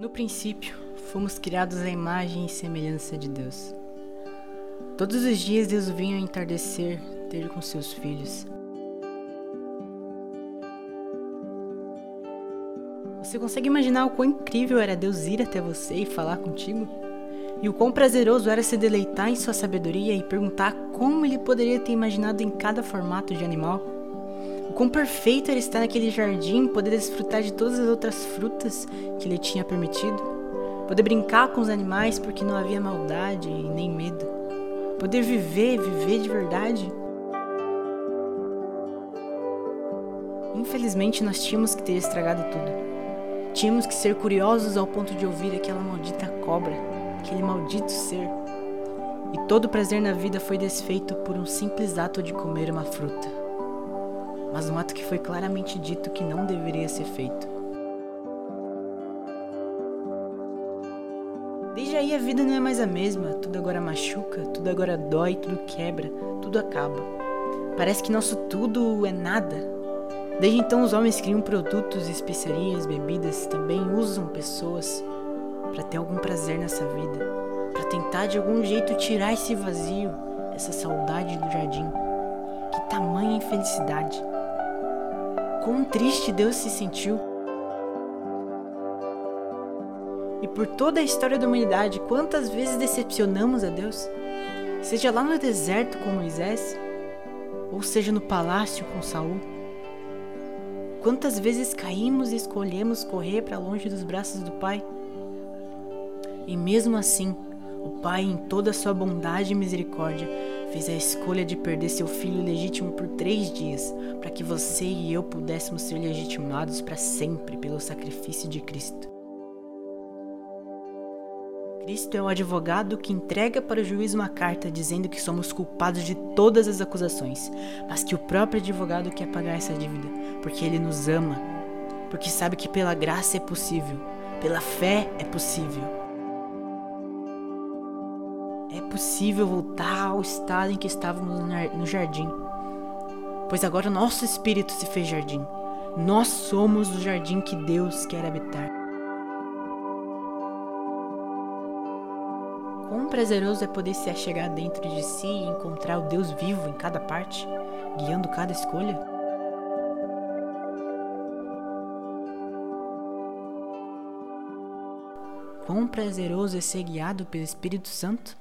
No princípio, fomos criados à imagem e semelhança de Deus. Todos os dias Deus vinha ao entardecer ter com seus filhos. Você consegue imaginar o quão incrível era Deus ir até você e falar contigo? E o quão prazeroso era se deleitar em sua sabedoria e perguntar como ele poderia ter imaginado em cada formato de animal? Quão perfeito era estar naquele jardim, poder desfrutar de todas as outras frutas que ele tinha permitido, poder brincar com os animais porque não havia maldade e nem medo, poder viver, viver de verdade. Infelizmente, nós tínhamos que ter estragado tudo. Tínhamos que ser curiosos ao ponto de ouvir aquela maldita cobra, aquele maldito ser. E todo o prazer na vida foi desfeito por um simples ato de comer uma fruta mas um ato que foi claramente dito que não deveria ser feito. Desde aí a vida não é mais a mesma, tudo agora machuca, tudo agora dói, tudo quebra, tudo acaba. Parece que nosso tudo é nada. Desde então os homens criam produtos, especiarias, bebidas, também usam pessoas para ter algum prazer nessa vida, para tentar de algum jeito tirar esse vazio, essa saudade do jardim. Tamanha infelicidade! quão triste Deus se sentiu. E por toda a história da humanidade, quantas vezes decepcionamos a Deus? Seja lá no deserto com Moisés, ou seja no palácio com Saul. Quantas vezes caímos e escolhemos correr para longe dos braços do Pai? E mesmo assim, o Pai, em toda a sua bondade e misericórdia, fez a escolha de perder seu filho legítimo por três dias, para que você e eu pudéssemos ser legitimados para sempre pelo sacrifício de Cristo. Cristo é o advogado que entrega para o juiz uma carta dizendo que somos culpados de todas as acusações, mas que o próprio advogado quer pagar essa dívida, porque ele nos ama, porque sabe que pela graça é possível, pela fé é possível. É possível voltar ao estado em que estávamos no jardim. Pois agora nosso espírito se fez jardim. Nós somos o jardim que Deus quer habitar. Quão prazeroso é poder se achegar dentro de si e encontrar o Deus vivo em cada parte, guiando cada escolha? Quão prazeroso é ser guiado pelo Espírito Santo?